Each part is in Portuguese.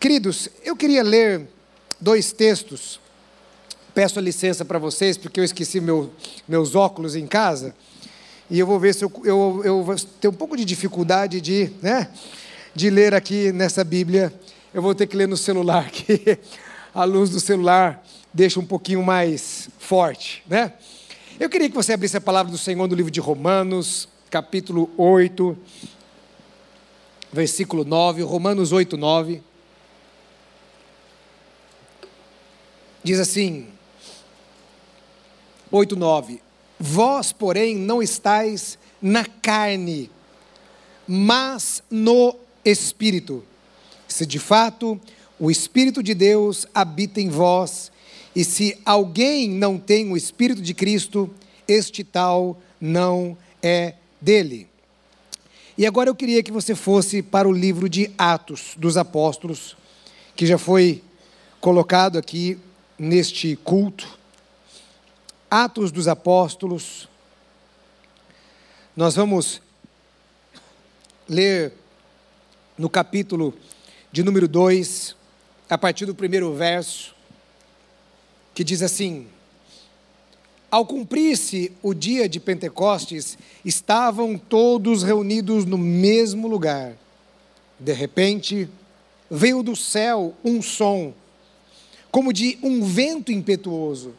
Queridos, eu queria ler dois textos. Peço licença para vocês, porque eu esqueci meu, meus óculos em casa. E eu vou ver se eu, eu, eu um pouco de dificuldade de, né, de ler aqui nessa Bíblia. Eu vou ter que ler no celular, que a luz do celular deixa um pouquinho mais forte, né? Eu queria que você abrisse a palavra do Senhor no livro de Romanos, capítulo 8, versículo 9, Romanos 8, 9. Diz assim, 8, 9: Vós, porém, não estáis na carne, mas no Espírito. Se de fato o Espírito de Deus habita em vós, e se alguém não tem o Espírito de Cristo, este tal não é dele. E agora eu queria que você fosse para o livro de Atos dos Apóstolos, que já foi colocado aqui neste culto. Atos dos Apóstolos. Nós vamos ler no capítulo de número 2, a partir do primeiro verso, que diz assim: Ao cumprir-se o dia de Pentecostes, estavam todos reunidos no mesmo lugar. De repente, veio do céu um som como de um vento impetuoso,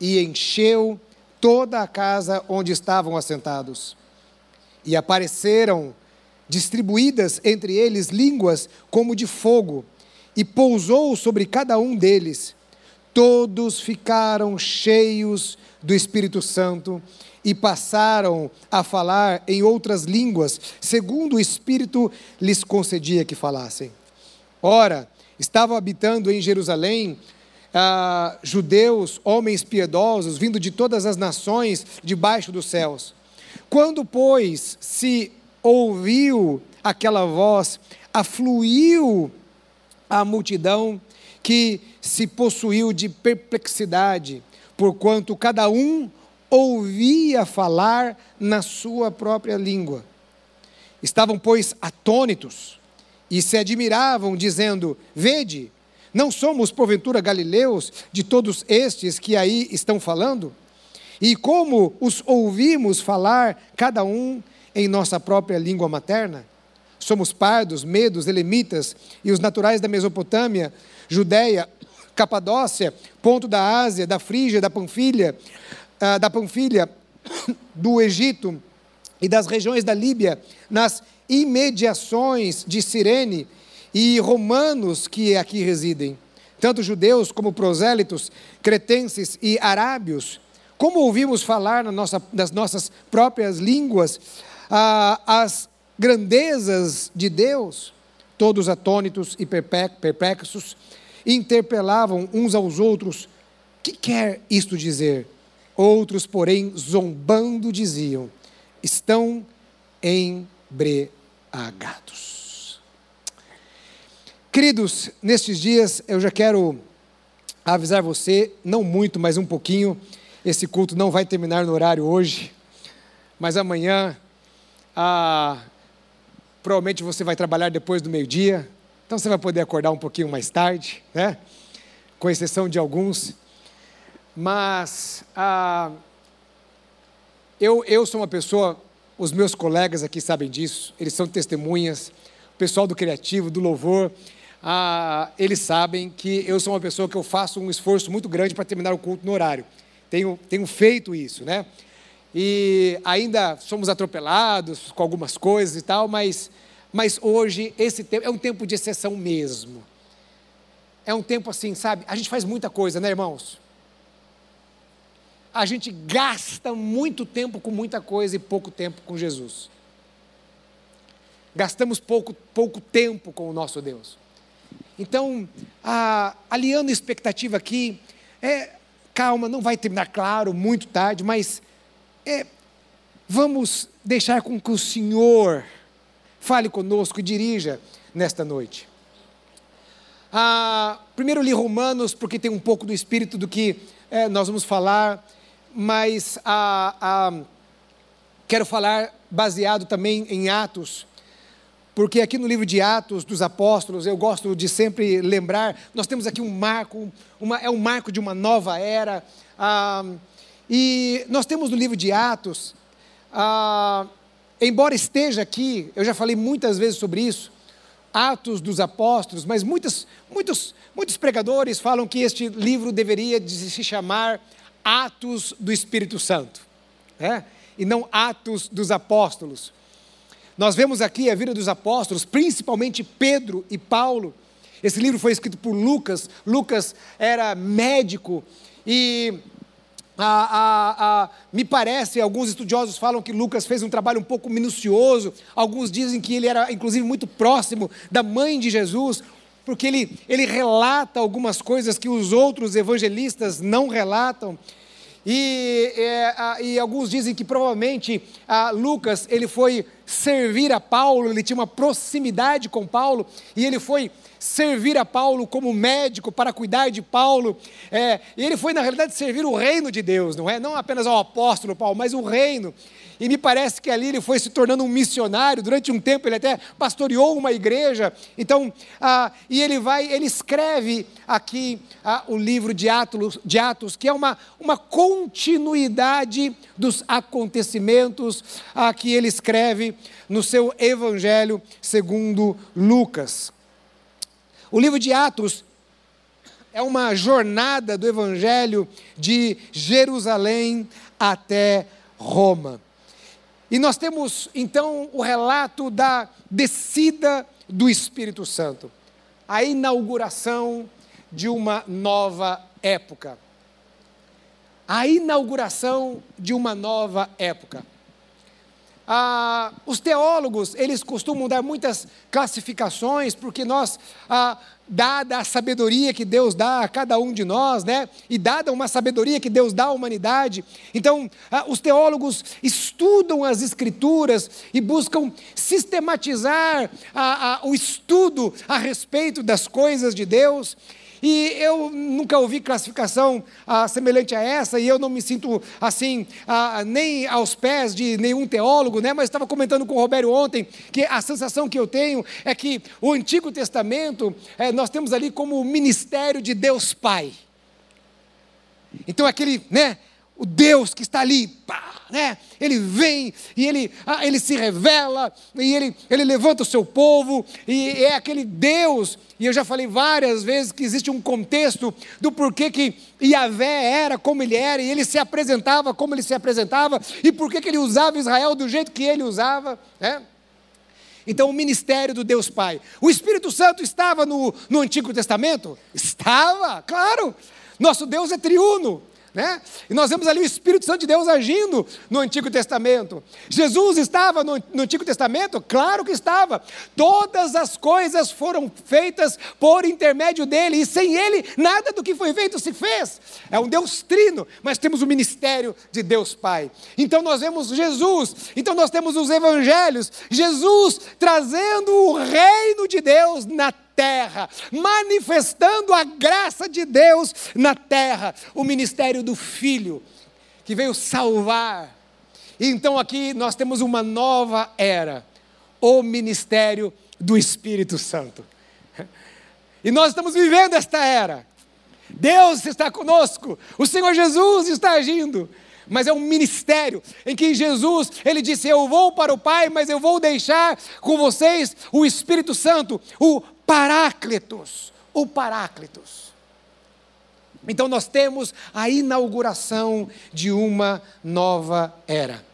e encheu toda a casa onde estavam assentados. E apareceram distribuídas entre eles línguas como de fogo, e pousou sobre cada um deles. Todos ficaram cheios do Espírito Santo e passaram a falar em outras línguas, segundo o Espírito lhes concedia que falassem. Ora, estavam habitando em Jerusalém ah, judeus, homens piedosos, vindo de todas as nações debaixo dos céus. Quando, pois, se ouviu aquela voz, afluiu a multidão que se possuiu de perplexidade, porquanto cada um ouvia falar na sua própria língua. Estavam, pois, atônitos e se admiravam, dizendo: Vede, não somos, porventura, galileus de todos estes que aí estão falando? E como os ouvimos falar, cada um em nossa própria língua materna? Somos pardos, medos, elemitas e os naturais da Mesopotâmia, Judéia, Capadócia, ponto da Ásia, da Frígia, da Panfilha, ah, da Panfilha, do Egito e das regiões da Líbia, nas imediações de Cirene e romanos que aqui residem, tanto judeus como prosélitos, cretenses e arábios. Como ouvimos falar na nossa, nas nossas próprias línguas ah, as grandezas de Deus, todos atônitos e perplexos, interpelavam uns aos outros: que quer isto dizer? Outros, porém, zombando, diziam: estão embriagados. Queridos, nestes dias eu já quero avisar você, não muito, mas um pouquinho. Esse culto não vai terminar no horário hoje, mas amanhã, ah, provavelmente você vai trabalhar depois do meio-dia, então você vai poder acordar um pouquinho mais tarde, né? Com exceção de alguns. Mas ah, eu, eu sou uma pessoa, os meus colegas aqui sabem disso, eles são testemunhas, o pessoal do criativo, do louvor, ah, eles sabem que eu sou uma pessoa que eu faço um esforço muito grande para terminar o culto no horário. Tenho, tenho feito isso, né? E ainda somos atropelados com algumas coisas e tal, mas, mas hoje esse tempo é um tempo de exceção mesmo. É um tempo assim, sabe? A gente faz muita coisa, né, irmãos? A gente gasta muito tempo com muita coisa e pouco tempo com Jesus. Gastamos pouco, pouco tempo com o nosso Deus. Então, a, aliando expectativa aqui, é, calma, não vai terminar claro, muito tarde, mas é, vamos deixar com que o Senhor fale conosco e dirija nesta noite. Ah, primeiro li Romanos, porque tem um pouco do espírito do que é, nós vamos falar, mas quero falar baseado também em Atos, porque aqui no livro de Atos dos Apóstolos, eu gosto de sempre lembrar, nós temos aqui um marco, uma, é um marco de uma nova era, ah, e nós temos no livro de Atos, ah, embora esteja aqui, eu já falei muitas vezes sobre isso, Atos dos Apóstolos, mas muitos, muitos, muitos pregadores falam que este livro deveria se chamar Atos do Espírito Santo, né? e não Atos dos Apóstolos. Nós vemos aqui a vida dos apóstolos, principalmente Pedro e Paulo. Esse livro foi escrito por Lucas. Lucas era médico e me parece, alguns estudiosos falam que Lucas fez um trabalho um pouco minucioso. Alguns dizem que ele era, inclusive, muito próximo da mãe de Jesus, porque ele, ele relata algumas coisas que os outros evangelistas não relatam. E, é, e, alguns dizem que provavelmente Lucas ele foi servir a Paulo, ele tinha uma proximidade com Paulo, e ele foi servir a Paulo como médico para cuidar de Paulo. É, e ele foi, na realidade, servir o reino de Deus, não é? Não apenas ao apóstolo Paulo, mas o reino. E me parece que ali ele foi se tornando um missionário. Durante um tempo ele até pastoreou uma igreja. Então, ah, e ele vai, ele escreve aqui ah, o livro de Atos, de Atos, que é uma, uma continuidade dos acontecimentos ah, que ele escreve no seu Evangelho segundo Lucas. O livro de Atos é uma jornada do Evangelho de Jerusalém até Roma. E nós temos então o relato da descida do Espírito Santo, a inauguração de uma nova época. A inauguração de uma nova época. Ah, os teólogos, eles costumam dar muitas classificações, porque nós ah, dada a sabedoria que Deus dá a cada um de nós, né? E dada uma sabedoria que Deus dá à humanidade. Então, ah, os teólogos estudam as Escrituras e buscam sistematizar a, a, o estudo a respeito das coisas de Deus. E eu nunca ouvi classificação ah, semelhante a essa, e eu não me sinto assim, ah, nem aos pés de nenhum teólogo, né? mas estava comentando com o Roberto ontem que a sensação que eu tenho é que o Antigo Testamento, eh, nós temos ali como o ministério de Deus Pai. Então, aquele, né? O Deus que está ali, pá, né? ele vem e ele, ah, ele se revela, e ele, ele levanta o seu povo, e é aquele Deus, e eu já falei várias vezes que existe um contexto do porquê que Yahvé era como ele era, e ele se apresentava como ele se apresentava, e porquê que ele usava Israel do jeito que ele usava, né? Então, o ministério do Deus Pai. O Espírito Santo estava no, no Antigo Testamento? Estava, claro. Nosso Deus é triuno. Né? E nós vemos ali o Espírito Santo de Deus agindo no Antigo Testamento. Jesus estava no, no, Antigo Testamento? Claro que estava. Todas as coisas foram feitas por intermédio dele, e sem ele, nada do que foi feito se fez. É um Deus trino, mas temos o ministério de Deus Pai. Então nós vemos Jesus, então nós temos os evangelhos, Jesus trazendo o reino de Deus na terra terra, manifestando a graça de Deus na terra, o ministério do Filho, que veio salvar. Então aqui nós temos uma nova era, o ministério do Espírito Santo. E nós estamos vivendo esta era. Deus está conosco, o Senhor Jesus está agindo mas é um ministério em que Jesus, ele disse: "Eu vou para o Pai, mas eu vou deixar com vocês o Espírito Santo, o Paráclitos, o Paráclitos. Então nós temos a inauguração de uma nova era.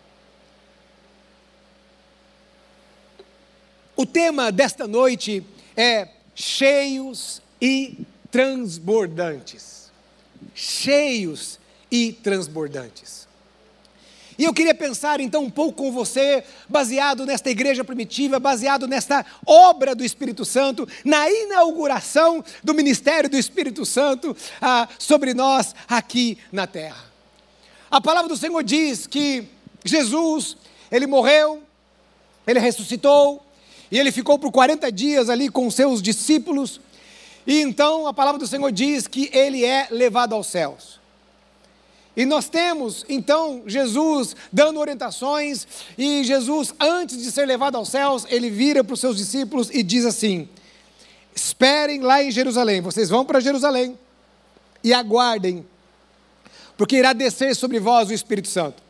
O tema desta noite é cheios e transbordantes. Cheios e transbordantes. E eu queria pensar então um pouco com você, baseado nesta igreja primitiva, baseado nesta obra do Espírito Santo, na inauguração do ministério do Espírito Santo ah, sobre nós aqui na terra. A palavra do Senhor diz que Jesus, ele morreu, ele ressuscitou, e ele ficou por 40 dias ali com seus discípulos, e então a palavra do Senhor diz que ele é levado aos céus. E nós temos, então, Jesus dando orientações, e Jesus, antes de ser levado aos céus, ele vira para os seus discípulos e diz assim: Esperem lá em Jerusalém, vocês vão para Jerusalém e aguardem, porque irá descer sobre vós o Espírito Santo.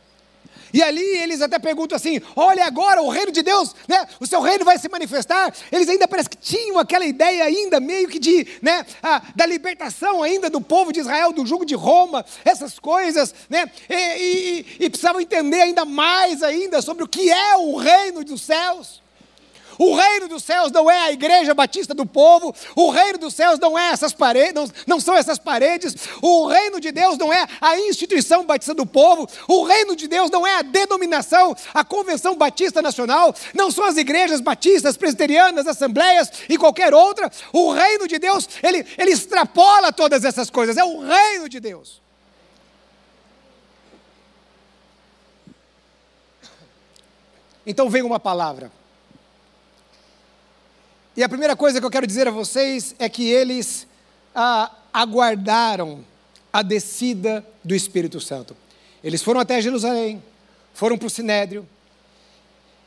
E ali eles até perguntam assim: olha agora, o reino de Deus, né, o seu reino vai se manifestar. Eles ainda parece que tinham aquela ideia ainda meio que de, né, a, da libertação ainda do povo de Israel, do jugo de Roma, essas coisas, né, e, e, e precisavam entender ainda mais ainda sobre o que é o reino dos céus. O reino dos céus não é a igreja batista do povo, o reino dos céus não é essas paredes, não, não são essas paredes, o reino de Deus não é a instituição batista do povo, o reino de Deus não é a denominação, a convenção batista nacional, não são as igrejas batistas, presbiterianas, assembleias e qualquer outra. O reino de Deus, ele, ele extrapola todas essas coisas, é o reino de Deus. Então vem uma palavra e a primeira coisa que eu quero dizer a vocês é que eles ah, aguardaram a descida do Espírito Santo. Eles foram até Jerusalém, foram para o Sinédrio,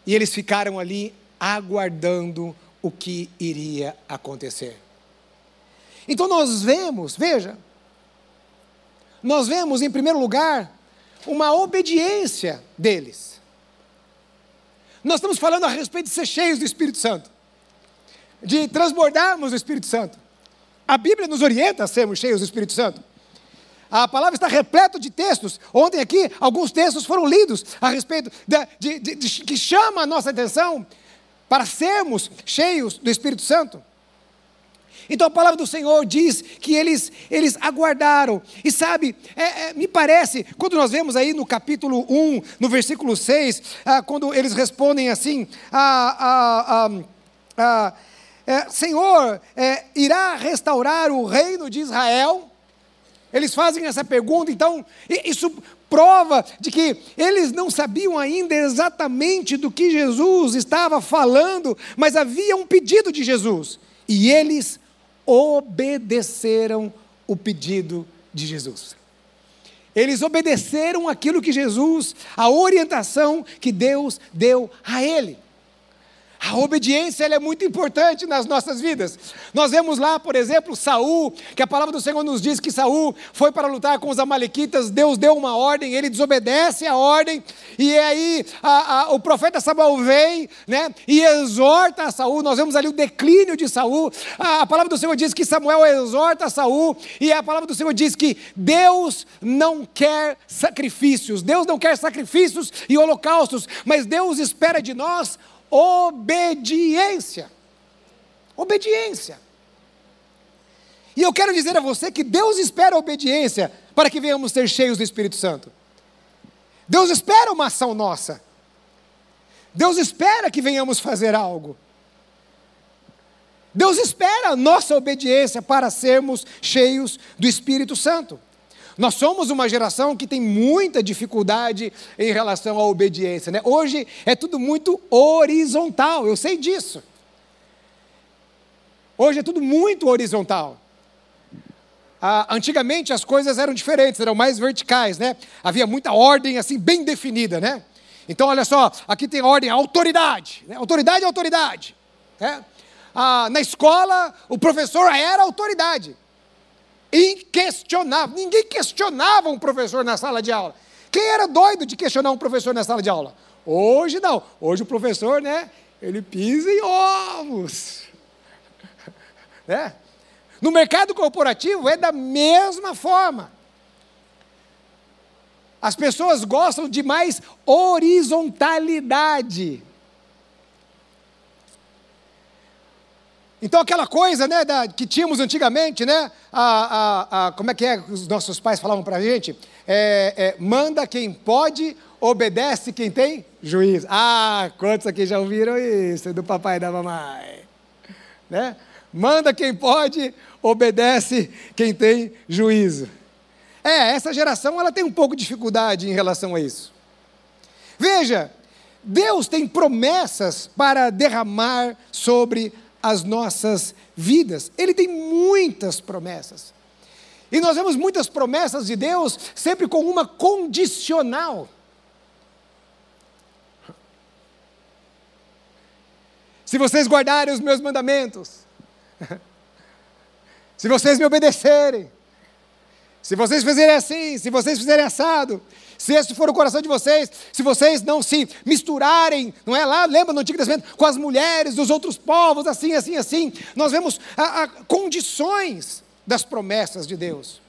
e eles ficaram ali aguardando o que iria acontecer. Então nós vemos, veja, nós vemos em primeiro lugar uma obediência deles. Nós estamos falando a respeito de ser cheios do Espírito Santo de transbordarmos o Espírito Santo. A Bíblia nos orienta a sermos cheios do Espírito Santo. A palavra está repleta de textos. Ontem aqui, alguns textos foram lidos a respeito de, de, de, que chama a nossa atenção para sermos cheios do Espírito Santo. Então a palavra do Senhor diz que eles, eles aguardaram. E sabe, é, é, me parece, quando nós vemos aí no capítulo 1, no versículo 6, ah, quando eles respondem assim, a. a é, Senhor, é, irá restaurar o reino de Israel? Eles fazem essa pergunta, então, isso prova de que eles não sabiam ainda exatamente do que Jesus estava falando, mas havia um pedido de Jesus, e eles obedeceram o pedido de Jesus. Eles obedeceram aquilo que Jesus, a orientação que Deus deu a ele. A obediência é muito importante nas nossas vidas. Nós vemos lá, por exemplo, Saul, que a palavra do Senhor nos diz que Saul foi para lutar com os amalequitas, Deus deu uma ordem, ele desobedece a ordem, e aí a, a, o profeta Samuel vem, né, e exorta a Saul. Nós vemos ali o declínio de Saul. A, a palavra do Senhor diz que Samuel exorta a Saul, e a palavra do Senhor diz que Deus não quer sacrifícios, Deus não quer sacrifícios e holocaustos, mas Deus espera de nós obediência. Obediência. E eu quero dizer a você que Deus espera obediência para que venhamos ser cheios do Espírito Santo. Deus espera uma ação nossa. Deus espera que venhamos fazer algo. Deus espera a nossa obediência para sermos cheios do Espírito Santo. Nós somos uma geração que tem muita dificuldade em relação à obediência. Né? Hoje é tudo muito horizontal, eu sei disso. Hoje é tudo muito horizontal. Ah, antigamente as coisas eram diferentes, eram mais verticais, né? Havia muita ordem assim bem definida, né? Então olha só, aqui tem ordem, autoridade, né? autoridade é autoridade. Né? Ah, na escola o professor era autoridade inquestionável. Ninguém questionava um professor na sala de aula. Quem era doido de questionar um professor na sala de aula? Hoje não. Hoje o professor, né? Ele pisa em ovos. né? No mercado corporativo é da mesma forma. As pessoas gostam de mais horizontalidade. Então aquela coisa, né, da, que tínhamos antigamente, né, a, a, a, como é que é que os nossos pais falavam para a gente? É, é, manda quem pode, obedece quem tem juízo. Ah, quantos aqui já ouviram isso do papai e da mamãe? Né? Manda quem pode, obedece quem tem juízo. É, essa geração ela tem um pouco de dificuldade em relação a isso. Veja, Deus tem promessas para derramar sobre as nossas vidas. Ele tem muitas promessas. E nós vemos muitas promessas de Deus sempre com uma condicional. Se vocês guardarem os meus mandamentos, se vocês me obedecerem, se vocês fizerem assim, se vocês fizerem assado, se esse for o coração de vocês, se vocês não se misturarem, não é lá, lembra no Antigo Testamento, com as mulheres dos outros povos, assim, assim, assim, nós vemos a, a condições das promessas de Deus.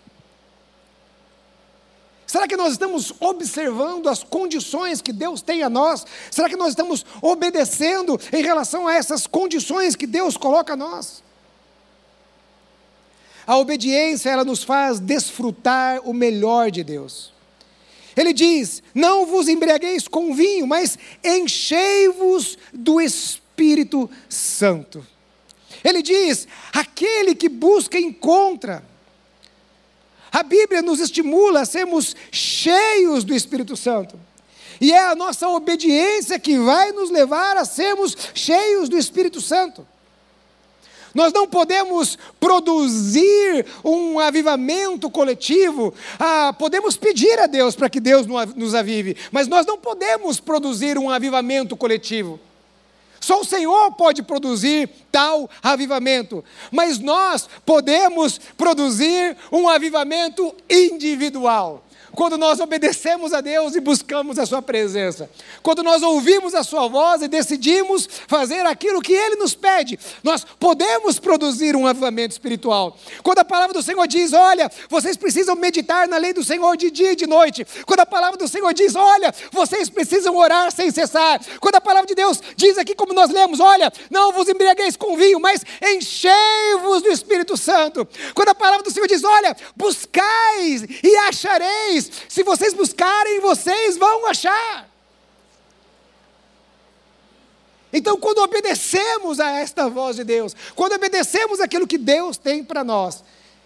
Será que nós estamos observando as condições que Deus tem a nós? Será que nós estamos obedecendo em relação a essas condições que Deus coloca a nós? A obediência, ela nos faz desfrutar o melhor de Deus. Ele diz: Não vos embriagueis com vinho, mas enchei-vos do Espírito Santo. Ele diz: Aquele que busca, encontra. A Bíblia nos estimula a sermos cheios do Espírito Santo. E é a nossa obediência que vai nos levar a sermos cheios do Espírito Santo. Nós não podemos produzir um avivamento coletivo. Ah, podemos pedir a Deus para que Deus nos avive, mas nós não podemos produzir um avivamento coletivo. Só o Senhor pode produzir tal avivamento, mas nós podemos produzir um avivamento individual quando nós obedecemos a Deus e buscamos a Sua presença, quando nós ouvimos a Sua voz e decidimos fazer aquilo que Ele nos pede, nós podemos produzir um avivamento espiritual. Quando a palavra do Senhor diz: Olha, vocês precisam meditar na lei do Senhor de dia e de noite, quando a palavra do Senhor diz: Olha, vocês precisam orar sem cessar, quando a palavra de Deus diz aqui, como nós lemos: Olha, não vos embriagueis com vinho, mas enchei-vos do Espírito Santo, quando a palavra do Senhor diz: Olha, buscais e achareis se vocês buscarem, vocês vão achar. Então, quando obedecemos a esta voz de Deus, quando obedecemos aquilo que Deus tem para nós,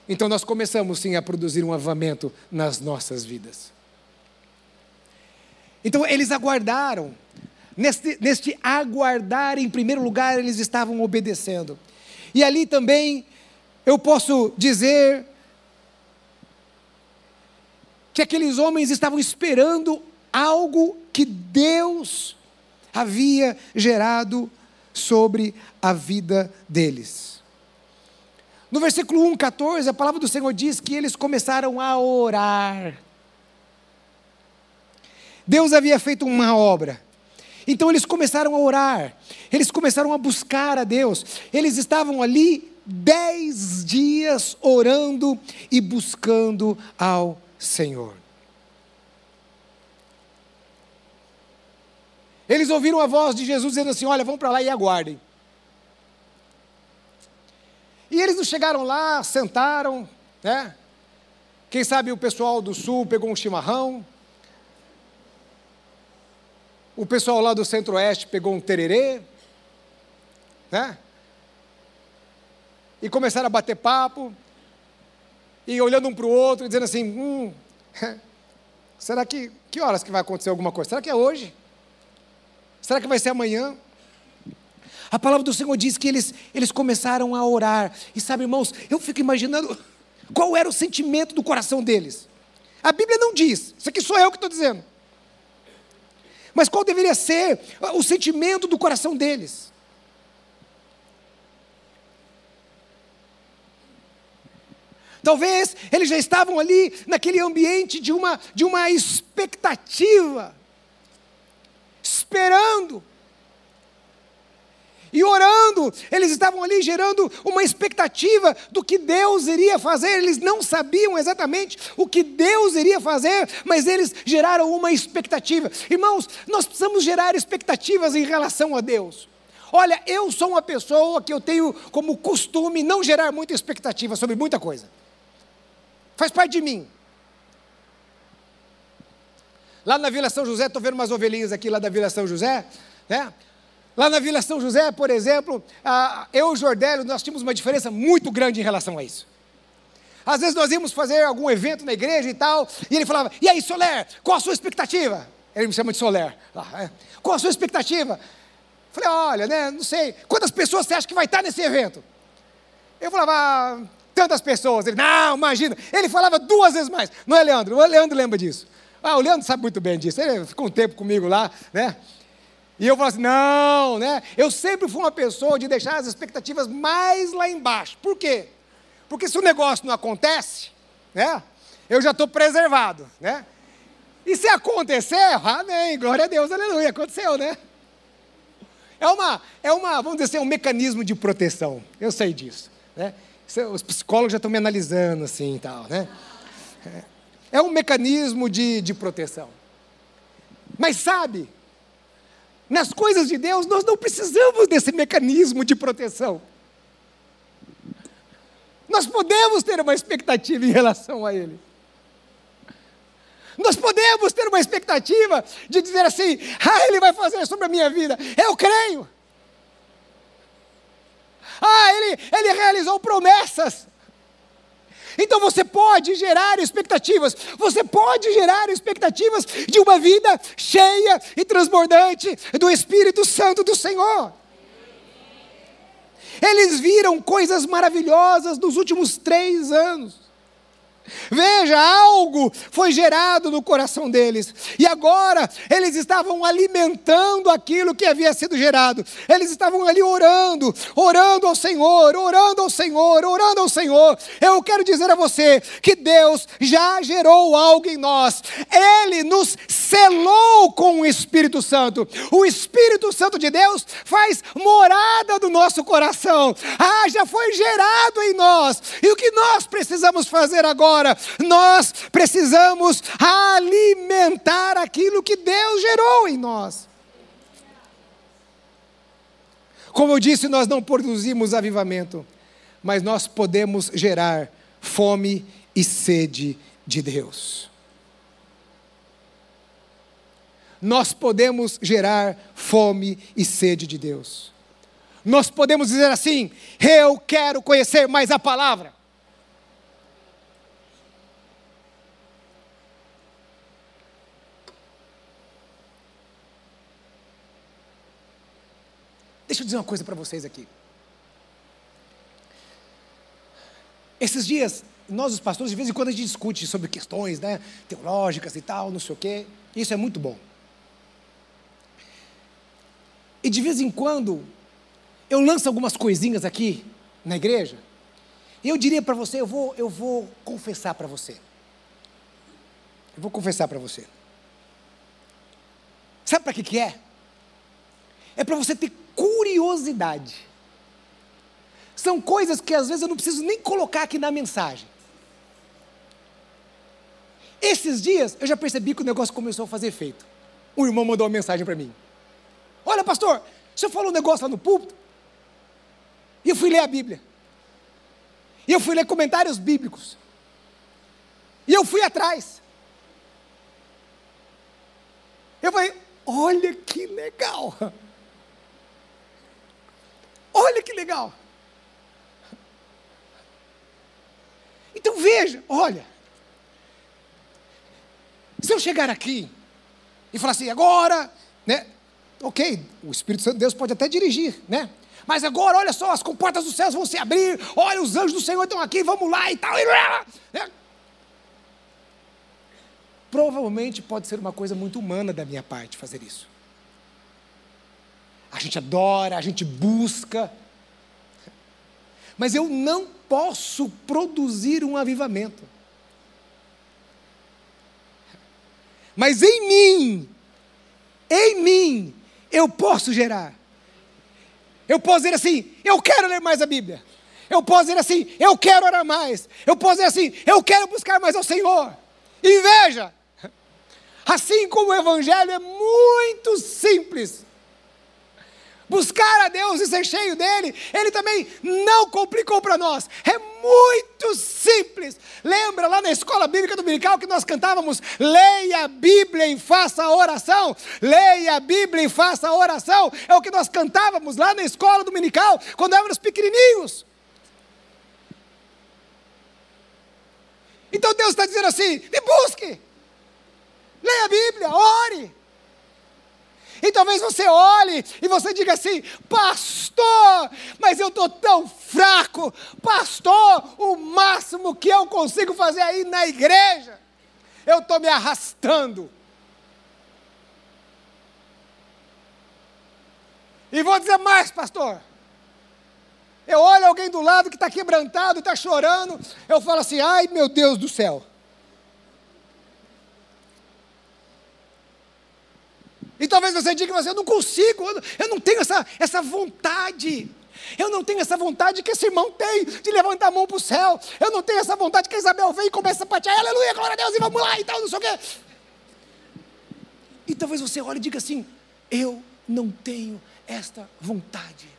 então nós começamos sim a produzir um avamento nas nossas vidas. Então, eles aguardaram. Neste, neste aguardar, em primeiro lugar, eles estavam obedecendo. E ali também, eu posso dizer que aqueles homens estavam esperando algo que Deus havia gerado sobre a vida deles. No versículo 1, 14, a palavra do Senhor diz que eles começaram a orar. Deus havia feito uma obra. Então eles começaram a orar, eles começaram a buscar a Deus. Eles estavam ali dez dias orando e buscando ao Senhor. Eles ouviram a voz de Jesus dizendo assim: Olha, vão para lá e aguardem. E eles não chegaram lá, sentaram, né? Quem sabe o pessoal do sul pegou um chimarrão. O pessoal lá do centro-oeste pegou um tererê, né? E começaram a bater papo e olhando um para o outro, dizendo assim: hum, será que, que horas que vai acontecer alguma coisa? Será que é hoje? Será que vai ser amanhã? A palavra do Senhor diz que eles, eles começaram a orar. E sabe, irmãos, eu fico imaginando qual era o sentimento do coração deles. A Bíblia não diz, isso aqui sou eu que estou dizendo. Mas qual deveria ser o sentimento do coração deles? Talvez eles já estavam ali naquele ambiente de uma, de uma expectativa, esperando. E orando, eles estavam ali gerando uma expectativa do que Deus iria fazer. Eles não sabiam exatamente o que Deus iria fazer, mas eles geraram uma expectativa. Irmãos, nós precisamos gerar expectativas em relação a Deus. Olha, eu sou uma pessoa que eu tenho como costume não gerar muita expectativa sobre muita coisa faz parte de mim. Lá na Vila São José, estou vendo umas ovelhinhas aqui lá da Vila São José, né? Lá na Vila São José, por exemplo, eu e o Jordélio, nós tínhamos uma diferença muito grande em relação a isso. Às vezes nós íamos fazer algum evento na igreja e tal, e ele falava, e aí, Soler, qual a sua expectativa? Ele me chama de Soler. É. Qual a sua expectativa? Falei, olha, né, não sei, quantas pessoas você acha que vai estar nesse evento? Eu falava, ah, tantas pessoas. Ele, não, imagina. Ele falava duas vezes mais. Não é Leandro? O Leandro lembra disso. Ah, o Leandro sabe muito bem disso. Ele ficou um tempo comigo lá, né? E eu falo assim: não, né? Eu sempre fui uma pessoa de deixar as expectativas mais lá embaixo. Por quê? Porque se o negócio não acontece, né? Eu já estou preservado, né? E se acontecer, amém, glória a Deus, aleluia, aconteceu, né? É uma, é uma, vamos dizer assim, um mecanismo de proteção. Eu sei disso, né? Os psicólogos já estão me analisando assim e tal, né? É um mecanismo de, de proteção. Mas sabe, nas coisas de Deus nós não precisamos desse mecanismo de proteção. Nós podemos ter uma expectativa em relação a Ele. Nós podemos ter uma expectativa de dizer assim: ah, Ele vai fazer sobre a minha vida. Eu creio. Ah, Ele, ele realizou promessas. Então você pode gerar expectativas, você pode gerar expectativas de uma vida cheia e transbordante do Espírito Santo do Senhor. Eles viram coisas maravilhosas nos últimos três anos. Veja, algo foi gerado no coração deles, e agora eles estavam alimentando aquilo que havia sido gerado, eles estavam ali orando, orando ao Senhor, orando ao Senhor, orando ao Senhor. Eu quero dizer a você que Deus já gerou algo em nós, Ele nos selou com o Espírito Santo, o Espírito Santo de Deus faz morada do nosso coração, ah, já foi gerado em nós, e o que nós precisamos fazer agora? Agora. Nós precisamos alimentar aquilo que Deus gerou em nós. Como eu disse, nós não produzimos avivamento, mas nós podemos gerar fome e sede de Deus. Nós podemos gerar fome e sede de Deus. Nós podemos dizer assim: eu quero conhecer mais a palavra. Deixa eu dizer uma coisa para vocês aqui. Esses dias, nós os pastores, de vez em quando a gente discute sobre questões né, teológicas e tal, não sei o quê. Isso é muito bom. E de vez em quando, eu lanço algumas coisinhas aqui na igreja. E eu diria para você, eu vou, eu vou confessar para você. Eu vou confessar para você. Sabe para que, que é? É para você ter curiosidade. São coisas que às vezes eu não preciso nem colocar aqui na mensagem. Esses dias eu já percebi que o negócio começou a fazer efeito. O irmão mandou uma mensagem para mim. Olha, pastor, senhor falou um negócio lá no púlpito. E eu fui ler a Bíblia. E eu fui ler comentários bíblicos. E eu fui atrás. Eu falei, olha que legal. Olha que legal. Então veja, olha. Se eu chegar aqui e falar assim, agora, né? Ok, o Espírito Santo de Deus pode até dirigir, né? Mas agora, olha só, as comportas dos céus vão se abrir, olha, os anjos do Senhor estão aqui, vamos lá e tal. E, né? Provavelmente pode ser uma coisa muito humana da minha parte fazer isso a gente adora, a gente busca. Mas eu não posso produzir um avivamento. Mas em mim, em mim, eu posso gerar. Eu posso dizer assim: eu quero ler mais a Bíblia. Eu posso dizer assim: eu quero orar mais. Eu posso dizer assim: eu quero buscar mais ao Senhor. E veja, assim como o Evangelho é muito simples, buscar a Deus e ser cheio dele, ele também não complicou para nós. É muito simples. Lembra lá na escola bíblica dominical que nós cantávamos: leia a Bíblia e faça a oração. Leia a Bíblia e faça a oração. É o que nós cantávamos lá na escola dominical quando éramos pequenininhos. Então Deus está dizendo assim: me busque, leia a Bíblia, ore. E talvez você olhe e você diga assim: Pastor, mas eu estou tão fraco. Pastor, o máximo que eu consigo fazer aí na igreja, eu estou me arrastando. E vou dizer mais, pastor. Eu olho alguém do lado que está quebrantado, está chorando, eu falo assim: ai meu Deus do céu. E talvez você diga, mas eu não consigo, eu não tenho essa, essa vontade. Eu não tenho essa vontade que esse irmão tem de levantar a mão para o céu. Eu não tenho essa vontade que a Isabel vem e começa a patear, aleluia, glória a Deus, e vamos lá e tal, não sei o quê. E talvez você olhe e diga assim: eu não tenho esta vontade.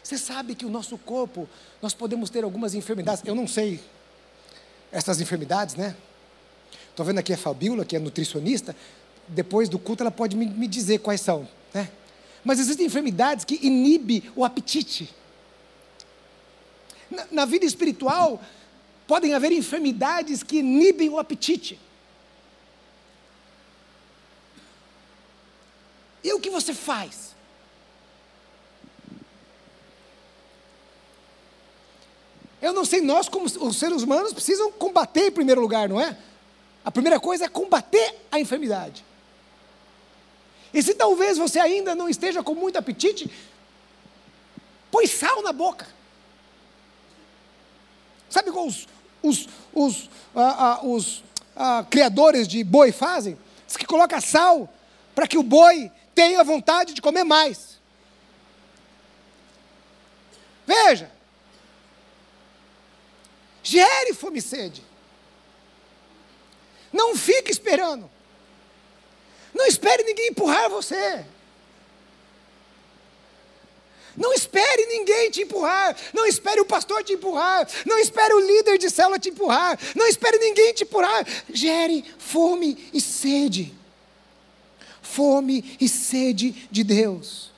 Você sabe que o nosso corpo, nós podemos ter algumas enfermidades, eu não sei essas enfermidades, né? Estou vendo aqui a Fabíola, que é nutricionista, depois do culto ela pode me, me dizer quais são, né? Mas existem enfermidades que inibem o apetite. Na, na vida espiritual, podem haver enfermidades que inibem o apetite. E o que você faz? Eu não sei, nós, como os seres humanos, precisam combater em primeiro lugar, não é? A primeira coisa é combater a enfermidade. E se talvez você ainda não esteja com muito apetite, põe sal na boca. Sabe como os, os, os, ah, ah, os ah, criadores de boi fazem? Diz que coloca sal para que o boi tenha vontade de comer mais. Veja, Gere fome e sede. Não fique esperando. Não espere ninguém empurrar você. Não espere ninguém te empurrar. Não espere o pastor te empurrar. Não espere o líder de célula te empurrar. Não espere ninguém te empurrar. Gere fome e sede. Fome e sede de Deus.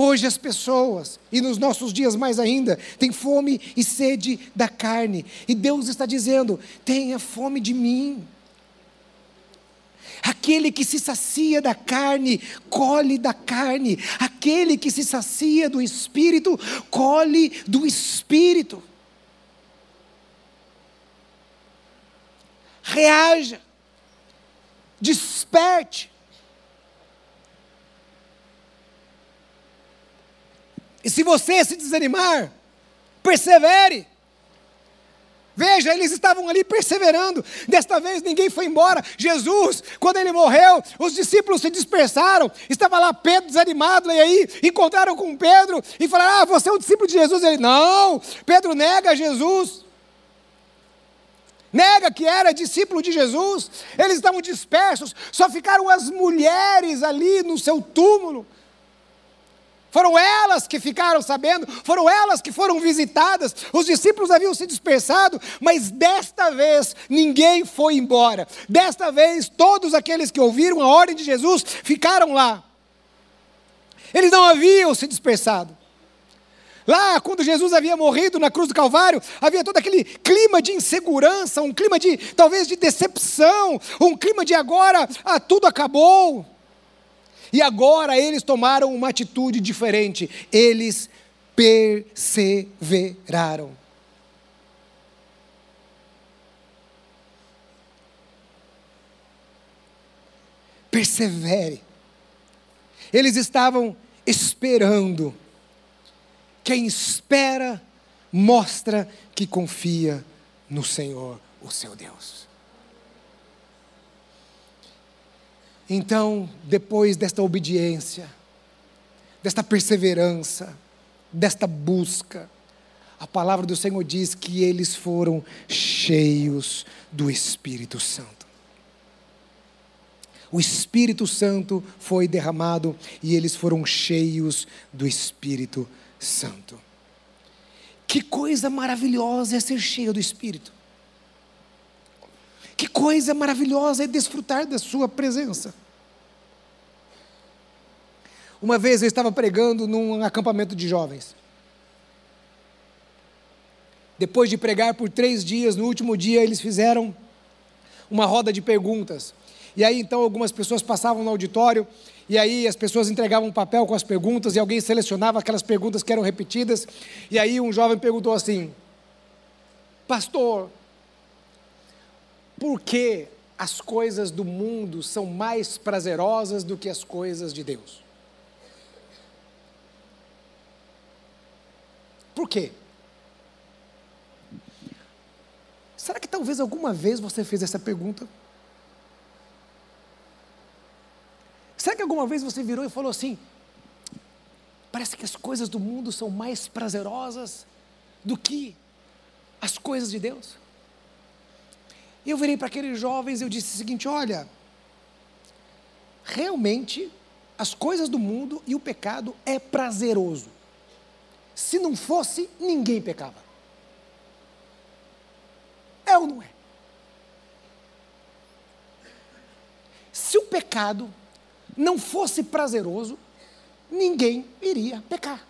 Hoje as pessoas, e nos nossos dias mais ainda, têm fome e sede da carne. E Deus está dizendo: tenha fome de mim. Aquele que se sacia da carne, colhe da carne. Aquele que se sacia do espírito, colhe do espírito. Reaja. Desperte. E se você se desanimar, persevere. Veja, eles estavam ali perseverando. Desta vez ninguém foi embora. Jesus, quando ele morreu, os discípulos se dispersaram. Estava lá Pedro desanimado, e aí encontraram com Pedro e falaram: Ah, você é o discípulo de Jesus? Ele, não. Pedro nega Jesus. Nega que era discípulo de Jesus. Eles estavam dispersos. Só ficaram as mulheres ali no seu túmulo. Foram elas que ficaram sabendo, foram elas que foram visitadas. Os discípulos haviam se dispersado, mas desta vez ninguém foi embora. Desta vez, todos aqueles que ouviram a ordem de Jesus ficaram lá. Eles não haviam se dispersado. Lá, quando Jesus havia morrido na cruz do Calvário, havia todo aquele clima de insegurança, um clima de talvez de decepção, um clima de agora ah, tudo acabou. E agora eles tomaram uma atitude diferente. Eles perseveraram. Persevere. Eles estavam esperando. Quem espera mostra que confia no Senhor, o seu Deus. Então, depois desta obediência, desta perseverança, desta busca, a palavra do Senhor diz que eles foram cheios do Espírito Santo. O Espírito Santo foi derramado e eles foram cheios do Espírito Santo. Que coisa maravilhosa é ser cheio do Espírito. Que coisa maravilhosa é desfrutar da Sua presença. Uma vez eu estava pregando num acampamento de jovens. Depois de pregar por três dias, no último dia eles fizeram uma roda de perguntas. E aí então algumas pessoas passavam no auditório e aí as pessoas entregavam um papel com as perguntas e alguém selecionava aquelas perguntas que eram repetidas. E aí um jovem perguntou assim: Pastor, por que as coisas do mundo são mais prazerosas do que as coisas de Deus? Por quê? Será que talvez alguma vez você fez essa pergunta? Será que alguma vez você virou e falou assim: parece que as coisas do mundo são mais prazerosas do que as coisas de Deus? Eu virei para aqueles jovens e eu disse o seguinte: olha, realmente as coisas do mundo e o pecado é prazeroso. Se não fosse, ninguém pecava. É ou não é? Se o pecado não fosse prazeroso, ninguém iria pecar.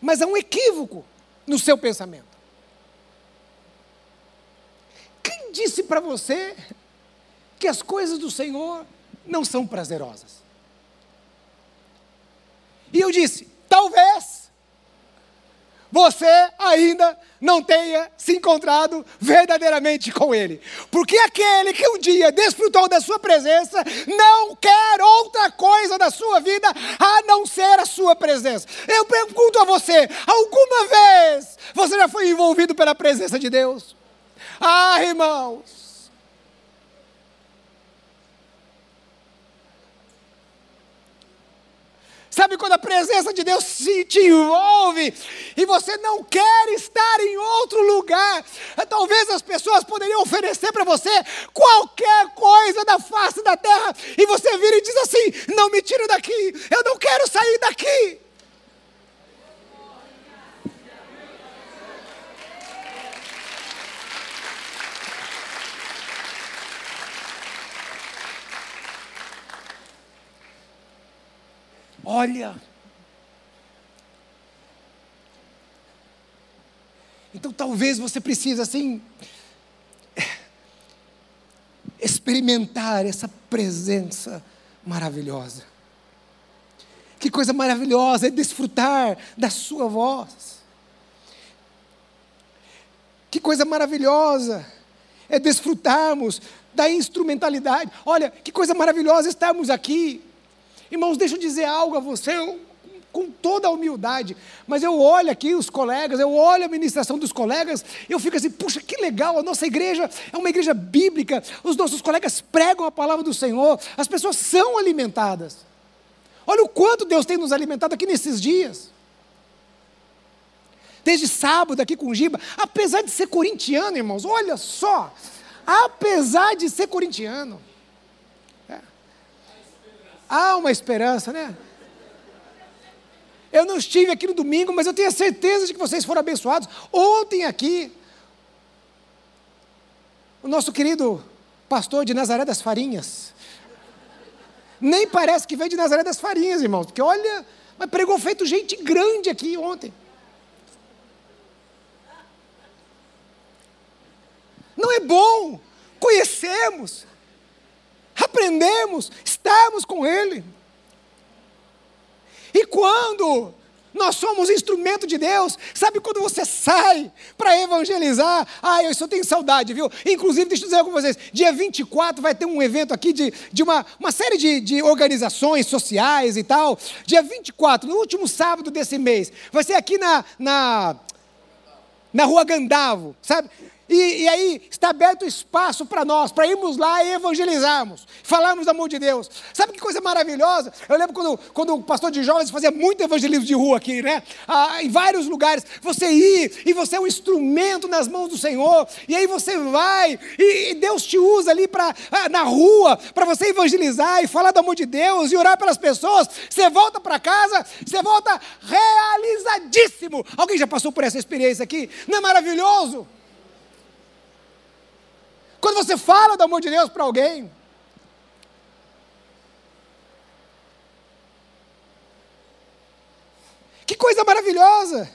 Mas há um equívoco no seu pensamento. Quem disse para você que as coisas do Senhor não são prazerosas? E eu disse: talvez você ainda não tenha se encontrado verdadeiramente com Ele. Porque aquele que um dia desfrutou da Sua presença não quer outra coisa da sua vida a não ser a Sua presença. Eu pergunto a você: alguma vez você já foi envolvido pela presença de Deus? Ah, irmãos. Sabe quando a presença de Deus se te envolve e você não quer estar em outro lugar? Talvez as pessoas poderiam oferecer para você qualquer coisa da face da terra e você vira e diz assim: Não me tira daqui, eu não quero sair daqui. Olha. Então talvez você precise assim experimentar essa presença maravilhosa. Que coisa maravilhosa é desfrutar da sua voz. Que coisa maravilhosa é desfrutarmos da instrumentalidade. Olha, que coisa maravilhosa estarmos aqui. Irmãos, deixa eu dizer algo a você, eu, com toda a humildade, mas eu olho aqui os colegas, eu olho a ministração dos colegas, eu fico assim, puxa, que legal, a nossa igreja é uma igreja bíblica, os nossos colegas pregam a palavra do Senhor, as pessoas são alimentadas. Olha o quanto Deus tem nos alimentado aqui nesses dias. Desde sábado aqui com Giba, apesar de ser corintiano, irmãos, olha só, apesar de ser corintiano, há uma esperança, né? Eu não estive aqui no domingo, mas eu tenho a certeza de que vocês foram abençoados. Ontem aqui, o nosso querido pastor de Nazaré das Farinhas, nem parece que veio de Nazaré das Farinhas, irmãos, porque olha, mas pregou feito gente grande aqui ontem. Não é bom, conhecemos, aprendemos, estamos com Ele. E quando nós somos instrumento de Deus. Sabe quando você sai para evangelizar? Ah, eu só tenho saudade, viu? Inclusive, deixa eu dizer com vocês: dia 24 vai ter um evento aqui de, de uma, uma série de, de organizações sociais e tal. Dia 24, no último sábado desse mês. Vai ser aqui na, na, na rua Gandavo, sabe? E, e, aí está aberto espaço para nós, para irmos lá e evangelizarmos, falarmos do amor de Deus. Sabe que coisa maravilhosa? Eu lembro quando, quando o pastor de jovens fazia muito evangelismo de rua aqui, né? Ah, em vários lugares. Você ir e você é um instrumento nas mãos do Senhor, e aí você vai e, e Deus te usa ali pra, ah, na rua para você evangelizar e falar do amor de Deus e orar pelas pessoas. Você volta para casa, você volta realizadíssimo. Alguém já passou por essa experiência aqui? Não é maravilhoso? Quando você fala do amor de Deus para alguém, que coisa maravilhosa!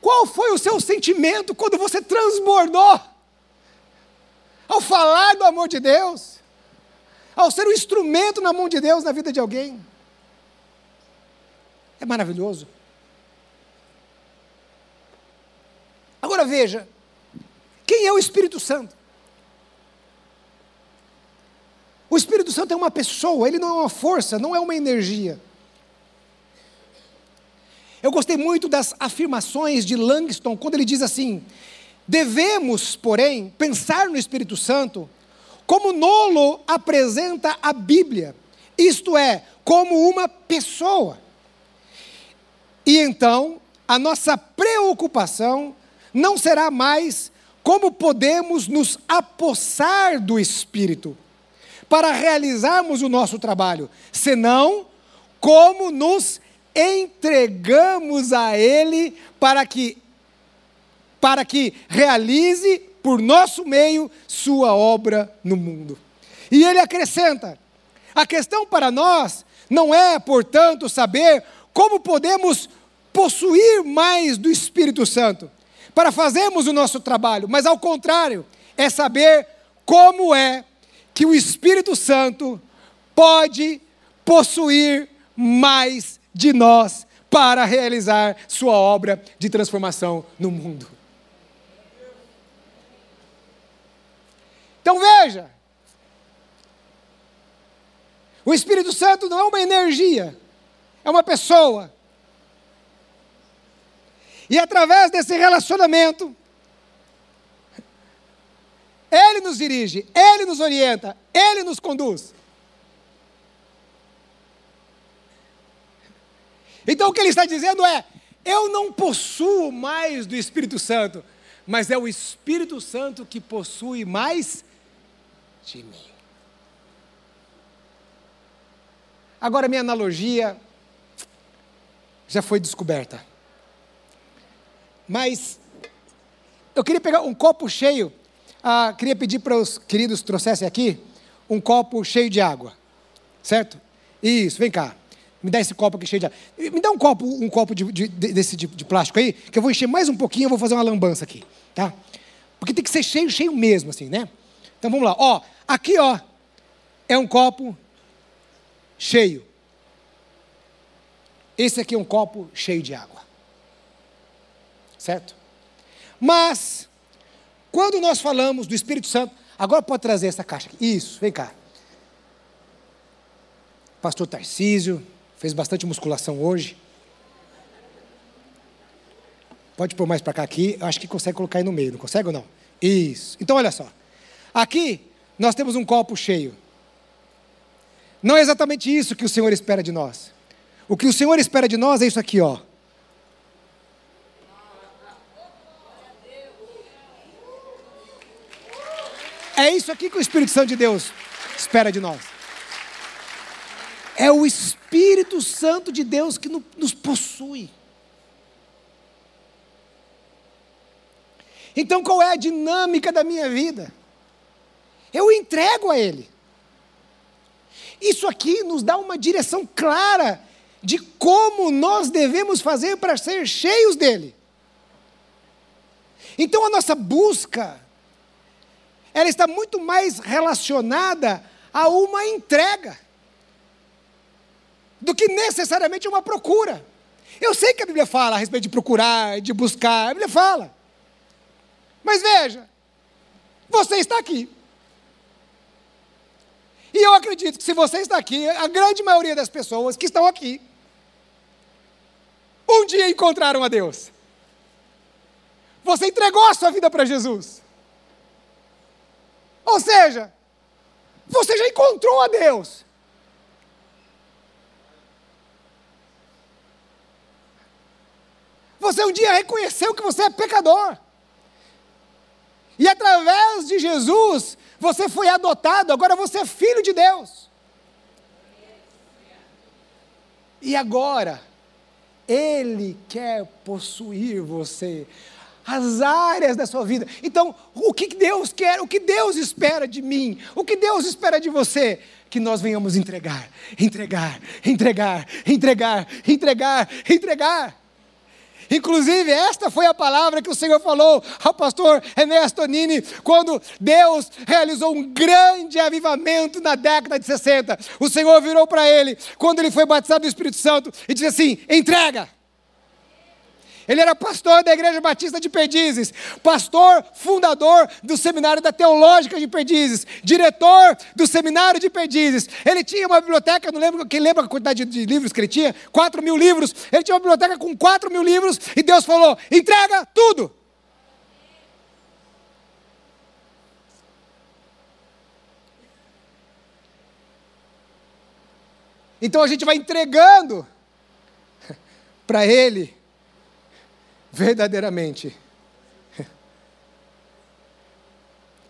Qual foi o seu sentimento quando você transbordou? Ao falar do amor de Deus, ao ser um instrumento na mão de Deus na vida de alguém. É maravilhoso. Agora veja, quem é o Espírito Santo? O Espírito Santo é uma pessoa, ele não é uma força, não é uma energia. Eu gostei muito das afirmações de Langston, quando ele diz assim: devemos, porém, pensar no Espírito Santo como Nolo apresenta a Bíblia, isto é, como uma pessoa. E então, a nossa preocupação não será mais como podemos nos apossar do Espírito para realizarmos o nosso trabalho, senão como nos entregamos a Ele para que para que realize por nosso meio sua obra no mundo. E ele acrescenta: a questão para nós não é, portanto, saber como podemos possuir mais do Espírito Santo para fazermos o nosso trabalho, mas ao contrário, é saber como é que o Espírito Santo pode possuir mais de nós para realizar sua obra de transformação no mundo. Então veja, o Espírito Santo não é uma energia, é uma pessoa. E através desse relacionamento, Ele nos dirige, Ele nos orienta, Ele nos conduz. Então o que ele está dizendo é: eu não possuo mais do Espírito Santo, mas é o Espírito Santo que possui mais de mim. Agora, minha analogia já foi descoberta. Mas eu queria pegar um copo cheio. Ah, queria pedir para os queridos trouxessem aqui um copo cheio de água. Certo? Isso, vem cá. Me dá esse copo aqui cheio de água. Me dá um copo, um copo de, de, desse de, de, plástico aí, que eu vou encher mais um pouquinho, eu vou fazer uma lambança aqui, tá? Porque tem que ser cheio, cheio mesmo, assim, né? Então vamos lá. Ó, aqui, ó, é um copo cheio. Esse aqui é um copo cheio de água. Certo? Mas, quando nós falamos do Espírito Santo, agora pode trazer essa caixa aqui. Isso, vem cá. Pastor Tarcísio, Fez bastante musculação hoje. Pode pôr mais para cá aqui. Eu acho que consegue colocar aí no meio, não consegue ou não? Isso. Então olha só. Aqui nós temos um copo cheio. Não é exatamente isso que o Senhor espera de nós. O que o Senhor espera de nós é isso aqui, ó. É isso aqui que o Espírito Santo de Deus espera de nós. É o Espírito Santo de Deus que nos possui. Então, qual é a dinâmica da minha vida? Eu entrego a Ele. Isso aqui nos dá uma direção clara de como nós devemos fazer para ser cheios dele. Então, a nossa busca, ela está muito mais relacionada a uma entrega do que necessariamente uma procura. Eu sei que a Bíblia fala a respeito de procurar, de buscar, a Bíblia fala. Mas veja, você está aqui. E eu acredito que se você está aqui, a grande maioria das pessoas que estão aqui, um dia encontraram a Deus. Você entregou a sua vida para Jesus. Ou seja, você já encontrou a Deus. Você um dia reconheceu que você é pecador. E através de Jesus, você foi adotado, agora você é filho de Deus. E agora, Ele quer possuir você, as áreas da sua vida. Então, o que Deus quer, o que Deus espera de mim, o que Deus espera de você? Que nós venhamos entregar, entregar, entregar, entregar, entregar, entregar. Inclusive, esta foi a palavra que o Senhor falou ao pastor Enéas Tonini quando Deus realizou um grande avivamento na década de 60. O Senhor virou para ele, quando ele foi batizado do Espírito Santo, e disse assim: entrega. Ele era pastor da Igreja Batista de Perdizes, pastor fundador do Seminário da Teológica de Perdizes, diretor do Seminário de Perdizes. Ele tinha uma biblioteca, não lembro, quem lembra a quantidade de livros que ele tinha? 4 mil livros. Ele tinha uma biblioteca com 4 mil livros e Deus falou: entrega tudo. Então a gente vai entregando para Ele verdadeiramente.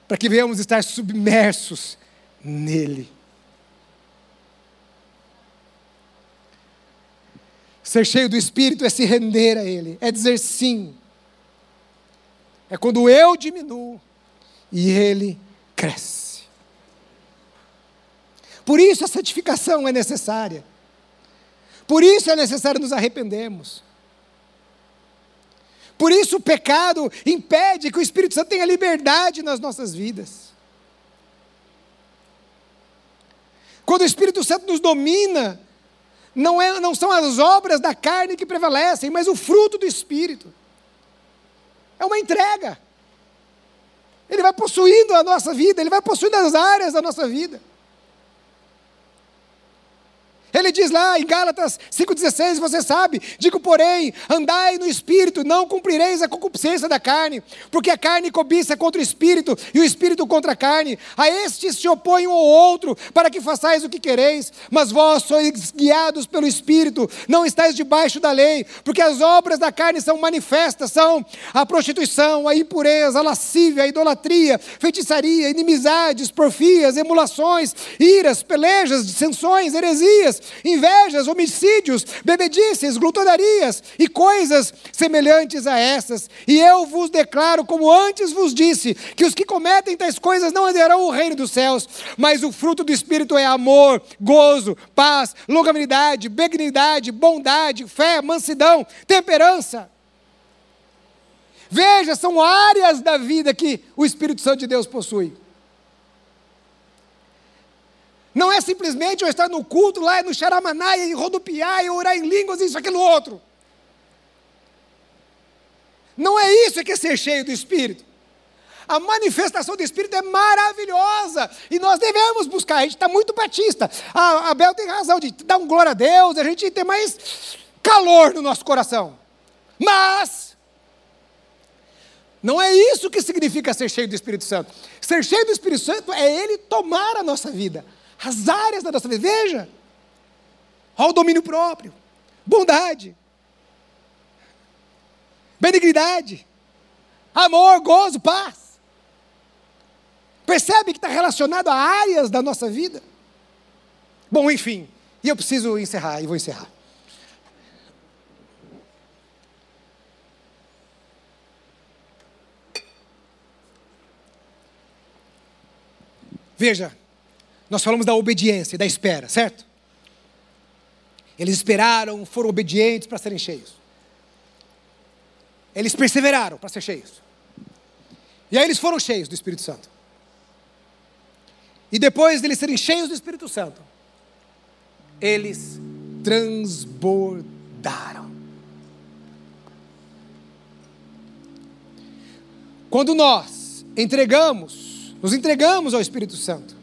Para que venhamos estar submersos nele. Ser cheio do Espírito é se render a Ele, é dizer sim. É quando eu diminuo e Ele cresce. Por isso a santificação é necessária. Por isso é necessário nos arrependermos. Por isso o pecado impede que o Espírito Santo tenha liberdade nas nossas vidas. Quando o Espírito Santo nos domina, não, é, não são as obras da carne que prevalecem, mas o fruto do Espírito. É uma entrega. Ele vai possuindo a nossa vida, ele vai possuindo as áreas da nossa vida. Ele diz lá em Gálatas 5,16, você sabe, digo, porém, andai no espírito, não cumprireis a concupiscência da carne, porque a carne cobiça contra o espírito, e o espírito contra a carne. A estes se opõe um ao outro, para que façais o que quereis, mas vós sois guiados pelo espírito, não estáis debaixo da lei, porque as obras da carne são manifestas, são a prostituição, a impureza, a lascívia, a idolatria, feitiçaria, inimizades, porfias, emulações, iras, pelejas, dissensões, heresias invejas, homicídios, bebedices, glutonarias e coisas semelhantes a essas. E eu vos declaro, como antes vos disse, que os que cometem tais coisas não herdarão o reino dos céus, mas o fruto do Espírito é amor, gozo, paz, longanimidade, benignidade, bondade, fé, mansidão, temperança. Veja, são áreas da vida que o Espírito Santo de Deus possui. Não é simplesmente eu estar no culto lá no xaramaná e rodopiar e orar em línguas, isso, aquilo, outro. Não é isso que é ser cheio do Espírito. A manifestação do Espírito é maravilhosa e nós devemos buscar. A gente está muito batista. A Abel tem razão de dar um glória a Deus, a gente tem mais calor no nosso coração. Mas não é isso que significa ser cheio do Espírito Santo. Ser cheio do Espírito Santo é Ele tomar a nossa vida as áreas da nossa vida. Veja, olha o domínio próprio, bondade, benignidade, amor, gozo, paz. Percebe que está relacionado a áreas da nossa vida? Bom, enfim, e eu preciso encerrar, e vou encerrar. Veja, nós falamos da obediência, da espera, certo? Eles esperaram, foram obedientes para serem cheios. Eles perseveraram para ser cheios. E aí eles foram cheios do Espírito Santo. E depois de eles serem cheios do Espírito Santo, eles transbordaram. Quando nós entregamos, nos entregamos ao Espírito Santo,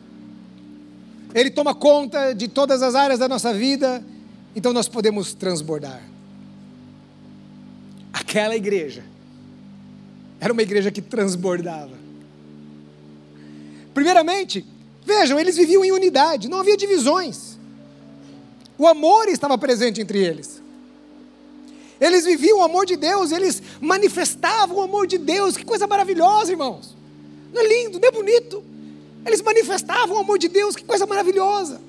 ele toma conta de todas as áreas da nossa vida, então nós podemos transbordar. Aquela igreja era uma igreja que transbordava. Primeiramente, vejam, eles viviam em unidade, não havia divisões. O amor estava presente entre eles. Eles viviam o amor de Deus, eles manifestavam o amor de Deus. Que coisa maravilhosa, irmãos. Não é lindo, não é bonito. Eles manifestavam o amor de Deus, que coisa maravilhosa.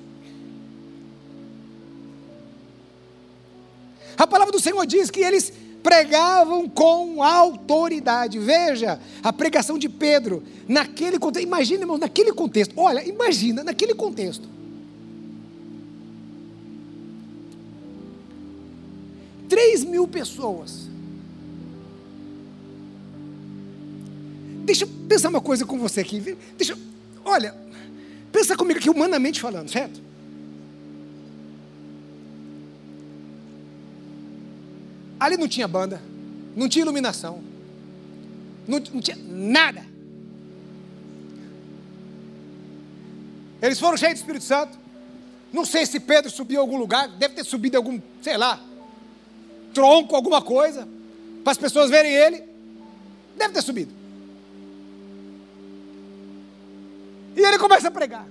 A palavra do Senhor diz que eles pregavam com autoridade. Veja a pregação de Pedro naquele contexto. Imagina, irmão, naquele contexto. Olha, imagina naquele contexto. Três mil pessoas. Deixa eu pensar uma coisa com você aqui. Deixa eu olha, pensa comigo aqui humanamente falando, certo? Ali não tinha banda, não tinha iluminação, não, não tinha nada. Eles foram cheios do Espírito Santo. Não sei se Pedro subiu a algum lugar, deve ter subido algum, sei lá, tronco, alguma coisa, para as pessoas verem ele. Deve ter subido. E ele começa a pregar.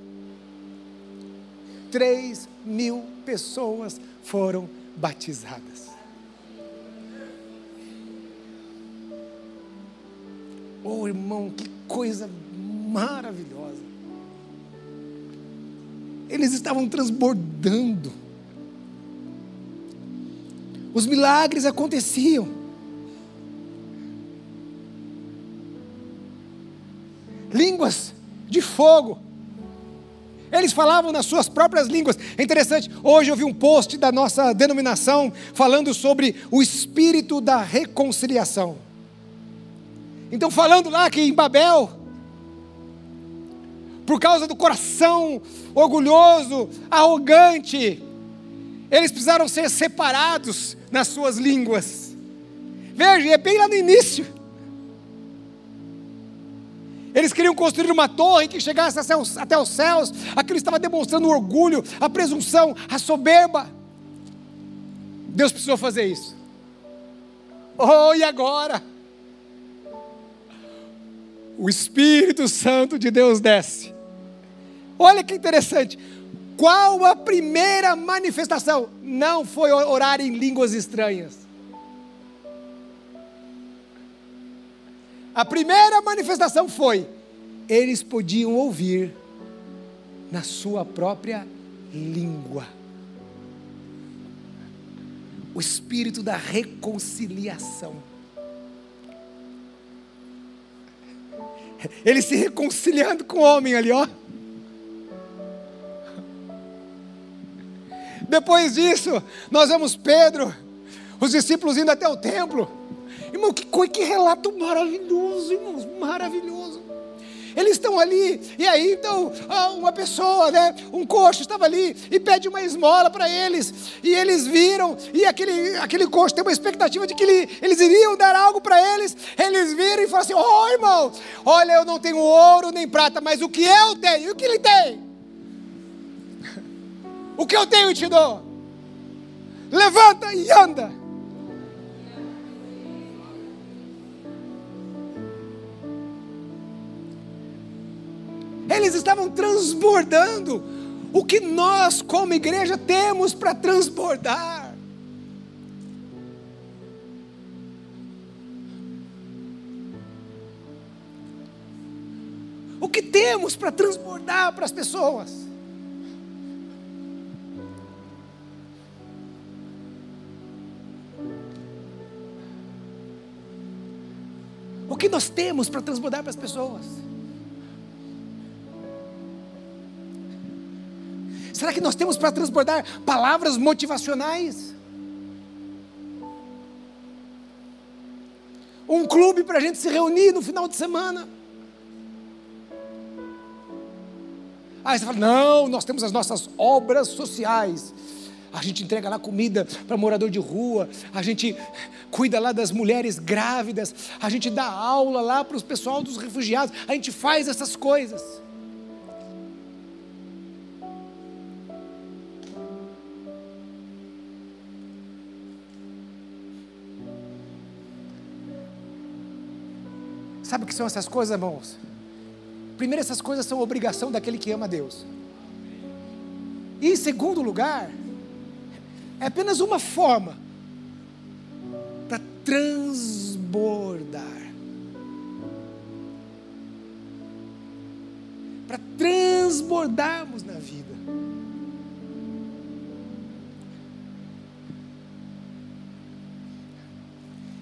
Três mil pessoas foram batizadas. Oh, irmão, que coisa maravilhosa. Eles estavam transbordando. Os milagres aconteciam. Línguas de fogo. Eles falavam nas suas próprias línguas. É interessante, hoje eu vi um post da nossa denominação falando sobre o espírito da reconciliação. Então, falando lá que em Babel, por causa do coração orgulhoso, arrogante, eles precisaram ser separados nas suas línguas. Veja, é bem lá no início. Eles queriam construir uma torre que chegasse até os céus. Aquilo estava demonstrando o orgulho, a presunção, a soberba. Deus precisou fazer isso. Oh, e agora? O Espírito Santo de Deus desce Olha que interessante. Qual a primeira manifestação? Não foi orar em línguas estranhas. A primeira manifestação foi: eles podiam ouvir na sua própria língua. O espírito da reconciliação. Ele se reconciliando com o homem ali, ó. Depois disso, nós vemos Pedro, os discípulos indo até o templo. Irmão, que, que relato maravilhoso, irmãos, maravilhoso. Eles estão ali, e aí então uma pessoa, né, um coxo estava ali e pede uma esmola para eles, e eles viram, e aquele, aquele coxo tem uma expectativa de que ele, eles iriam dar algo para eles, eles viram e falam assim: oh, irmão, olha, eu não tenho ouro nem prata, mas o que eu tenho, o que ele tem? O que eu tenho te dou. Levanta e anda. Estavam transbordando o que nós, como igreja, temos para transbordar. O que temos para transbordar para as pessoas? que nós temos para transbordar para as pessoas? Será que nós temos para transbordar palavras motivacionais? Um clube para a gente se reunir no final de semana? Aí você fala: não, nós temos as nossas obras sociais a gente entrega lá comida para morador de rua, a gente cuida lá das mulheres grávidas, a gente dá aula lá para os pessoal dos refugiados, a gente faz essas coisas. Sabe o que são essas coisas, irmãos? Primeiro, essas coisas são obrigação daquele que ama Deus. E em segundo lugar, é apenas uma forma para transbordar. Para transbordarmos na vida.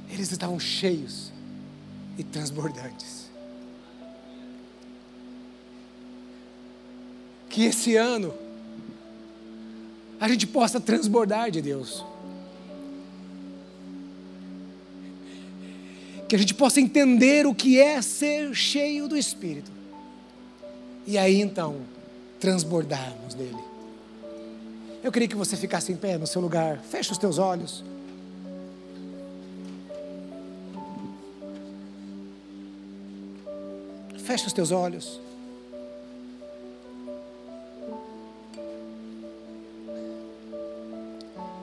Eles estavam cheios e transbordantes. Que esse ano a gente possa transbordar de Deus. que a gente possa entender o que é ser cheio do Espírito. E aí então, transbordarmos dele. Eu queria que você ficasse em pé no seu lugar, feche os teus olhos. Feche os teus olhos.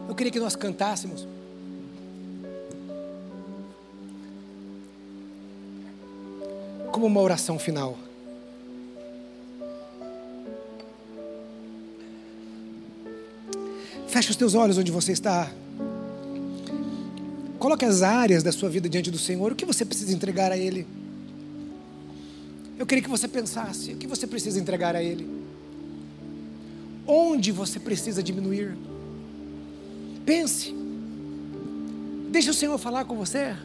Eu queria que nós cantássemos. Como uma oração final. Feche os teus olhos onde você está. Coloque as áreas da sua vida diante do Senhor. O que você precisa entregar a Ele? Eu queria que você pensasse: o que você precisa entregar a Ele? Onde você precisa diminuir? Pense. Deixa o Senhor falar com você.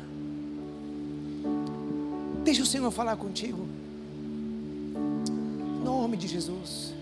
Deixa o Senhor falar contigo. Em nome de Jesus.